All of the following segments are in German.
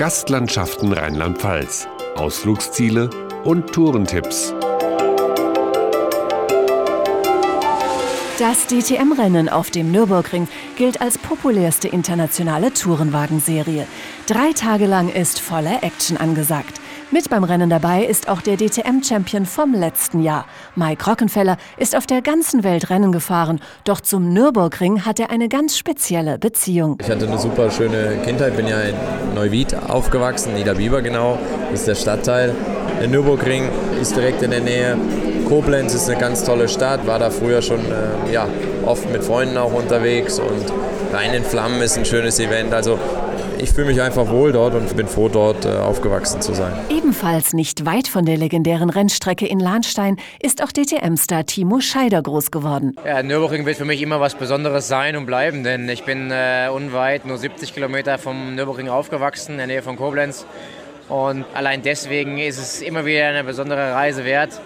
Gastlandschaften Rheinland-Pfalz, Ausflugsziele und Tourentipps. Das DTM-Rennen auf dem Nürburgring gilt als populärste internationale Tourenwagenserie. Drei Tage lang ist voller Action angesagt. Mit beim Rennen dabei ist auch der DTM-Champion vom letzten Jahr. Mike Rockenfeller ist auf der ganzen Welt Rennen gefahren, doch zum Nürburgring hat er eine ganz spezielle Beziehung. Ich hatte eine super schöne Kindheit, bin ja in Neuwied aufgewachsen, Niederbiber genau, ist der Stadtteil. Der Nürburgring ist direkt in der Nähe. Koblenz ist eine ganz tolle Stadt, war da früher schon äh, ja, oft mit Freunden auch unterwegs und Rhein in Flammen ist ein schönes Event. Also ich fühle mich einfach wohl dort und bin froh, dort äh, aufgewachsen zu sein. Ebenfalls nicht weit von der legendären Rennstrecke in Lahnstein ist auch DTM-Star Timo Scheider groß geworden. Ja, Nürburgring wird für mich immer was Besonderes sein und bleiben, denn ich bin äh, unweit, nur 70 Kilometer vom Nürburgring aufgewachsen, in der Nähe von Koblenz. Und allein deswegen ist es immer wieder eine besondere Reise wert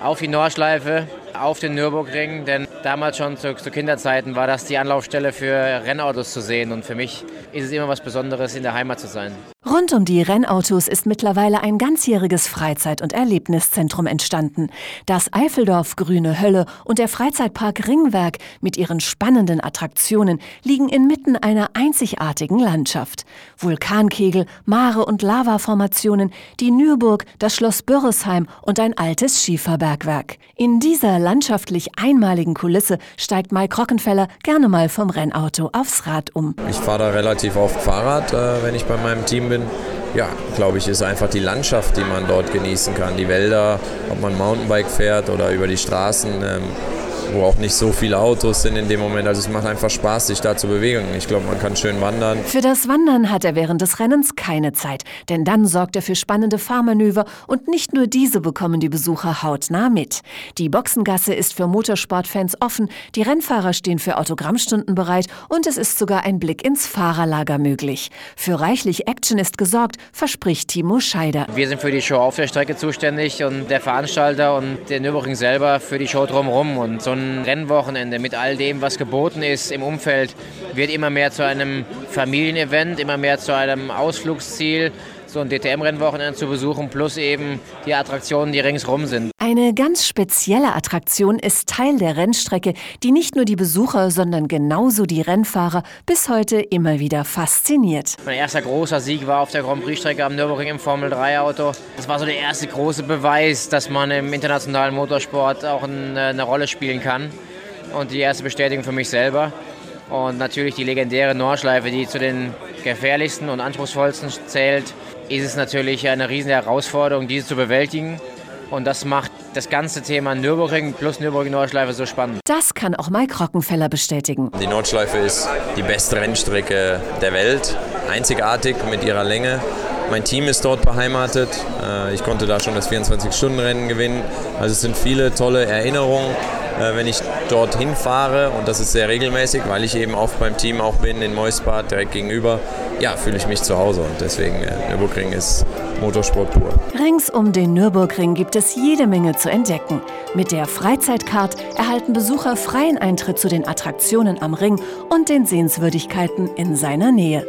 auf die Nordschleife, auf den Nürburgring, denn damals schon zu, zu, Kinderzeiten war das die Anlaufstelle für Rennautos zu sehen und für mich ist es immer was Besonderes, in der Heimat zu sein. Rund um die Rennautos ist mittlerweile ein ganzjähriges Freizeit- und Erlebniszentrum entstanden. Das Eifeldorf Grüne Hölle und der Freizeitpark Ringwerk mit ihren spannenden Attraktionen liegen inmitten einer einzigartigen Landschaft. Vulkankegel, Mare und Lavaformationen, die Nürburg, das Schloss Börresheim und ein altes Schieferbergwerk. In dieser landschaftlich einmaligen Kulisse steigt Mike Rockenfeller gerne mal vom Rennauto aufs Rad um. Ich fahre da relativ oft Fahrrad, äh, wenn ich bei meinem Team bin. Ja, glaube ich, ist einfach die Landschaft, die man dort genießen kann. Die Wälder, ob man Mountainbike fährt oder über die Straßen. Ähm, wo auch nicht so viele Autos sind in dem Moment. Also es macht einfach Spaß, sich da zu bewegen. Ich glaube, man kann schön wandern. Für das Wandern hat er während des Rennens keine Zeit, denn dann sorgt er für spannende Fahrmanöver und nicht nur diese bekommen die Besucher hautnah mit. Die Boxengasse ist für Motorsportfans offen, die Rennfahrer stehen für Autogrammstunden bereit und es ist sogar ein Blick ins Fahrerlager möglich. Für reichlich Action ist gesorgt, verspricht Timo Scheider. Wir sind für die Show auf der Strecke zuständig und der Veranstalter und der Nürburgring selber für die Show drumherum und so ein Rennwochenende mit all dem, was geboten ist im Umfeld, wird immer mehr zu einem Familienevent, immer mehr zu einem Ausflugsziel so ein DTM-Rennwochenende zu besuchen, plus eben die Attraktionen, die ringsrum sind. Eine ganz spezielle Attraktion ist Teil der Rennstrecke, die nicht nur die Besucher, sondern genauso die Rennfahrer bis heute immer wieder fasziniert. Mein erster großer Sieg war auf der Grand Prix-Strecke am Nürburgring im Formel-3-Auto. Das war so der erste große Beweis, dass man im internationalen Motorsport auch eine Rolle spielen kann. Und die erste Bestätigung für mich selber. Und natürlich die legendäre Nordschleife, die zu den gefährlichsten und anspruchsvollsten zählt ist es natürlich eine riesen Herausforderung, diese zu bewältigen. Und das macht das ganze Thema Nürburgring plus Nürburgring-Nordschleife so spannend. Das kann auch Mike Rockenfeller bestätigen. Die Nordschleife ist die beste Rennstrecke der Welt, einzigartig mit ihrer Länge. Mein Team ist dort beheimatet. Äh, ich konnte da schon das 24-Stunden-Rennen gewinnen. Also es sind viele tolle Erinnerungen wenn ich dorthin fahre und das ist sehr regelmäßig, weil ich eben oft beim Team auch bin in Moisbad direkt gegenüber, ja, fühle ich mich zu Hause und deswegen äh, Nürburgring ist Motorsport pur. Rings um den Nürburgring gibt es jede Menge zu entdecken. Mit der Freizeitcard erhalten Besucher freien Eintritt zu den Attraktionen am Ring und den Sehenswürdigkeiten in seiner Nähe.